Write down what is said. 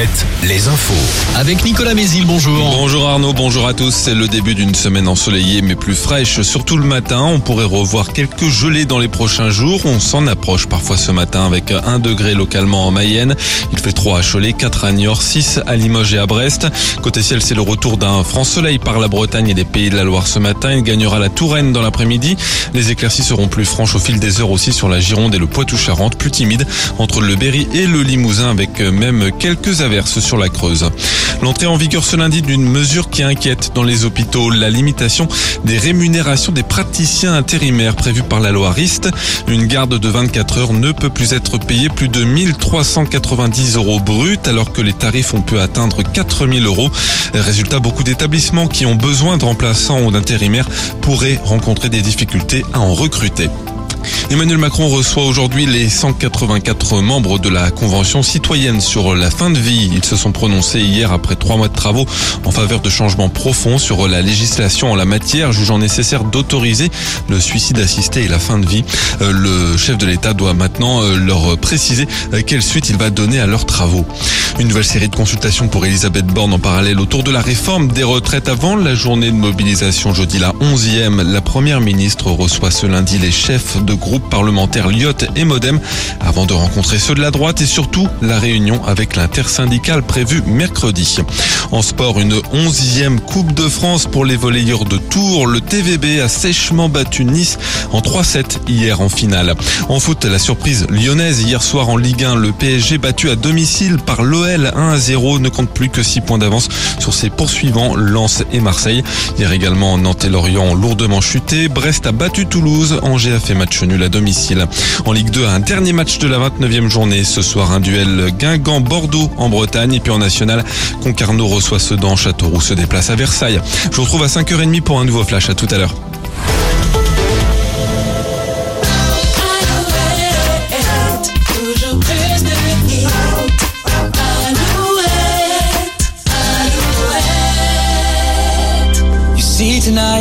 Alouette, les infos. Avec Nicolas Mézil, bonjour. Bonjour Arnaud, bonjour à tous. C'est le début d'une semaine ensoleillée mais plus fraîche. Surtout le matin, on pourrait revoir quelques gelées dans les prochains jours. On s'en approche parfois ce matin avec 1 degré localement en Mayenne. Il fait 3 à Cholet, 4 à Niort, 6 à Limoges et à Brest. Côté ciel, c'est le retour d'un franc soleil par la Bretagne et les pays de la Loire ce matin. Il gagnera la Touraine dans l'après-midi. Les éclaircies seront plus franches au fil des heures aussi sur la Gironde et le Poitou-Charentes, plus timides entre le Berry et le Limousin avec même quelques L'entrée en vigueur ce lundi d'une mesure qui inquiète dans les hôpitaux, la limitation des rémunérations des praticiens intérimaires prévue par la loi RIST. Une garde de 24 heures ne peut plus être payée plus de 1390 euros bruts alors que les tarifs ont pu atteindre 4000 euros. Résultat, beaucoup d'établissements qui ont besoin de remplaçants ou d'intérimaires pourraient rencontrer des difficultés à en recruter. Emmanuel Macron reçoit aujourd'hui les 184 membres de la Convention citoyenne sur la fin de vie. Ils se sont prononcés hier après trois mois de travaux en faveur de changements profonds sur la législation en la matière, jugeant nécessaire d'autoriser le suicide assisté et la fin de vie. Euh, le chef de l'État doit maintenant euh, leur préciser euh, quelle suite il va donner à leurs travaux. Une nouvelle série de consultations pour Elisabeth Borne en parallèle autour de la réforme des retraites avant la journée de mobilisation jeudi la 11e. La première ministre reçoit ce lundi les chefs de groupe parlementaires Lyotte et Modem avant de rencontrer ceux de la droite et surtout la réunion avec l'intersyndicale prévue mercredi. En sport, une onzième Coupe de France pour les volleyeurs de Tours. Le TVB a sèchement battu Nice en 3-7 hier en finale. En foot, la surprise lyonnaise hier soir en Ligue 1. Le PSG battu à domicile par l'OL 1 0 ne compte plus que 6 points d'avance sur ses poursuivants Lens et Marseille. Hier également, Nantes et Lorient lourdement chuté. Brest a battu Toulouse. Angers a fait match nul à domicile. En Ligue 2, un dernier match de la 29e journée. Ce soir, un duel Guingamp-Bordeaux en Bretagne. Et puis en national, Concarneau reçoit Sedan. Châteauroux se déplace à Versailles. Je vous retrouve à 5h30 pour un nouveau flash. À tout à l'heure. See tonight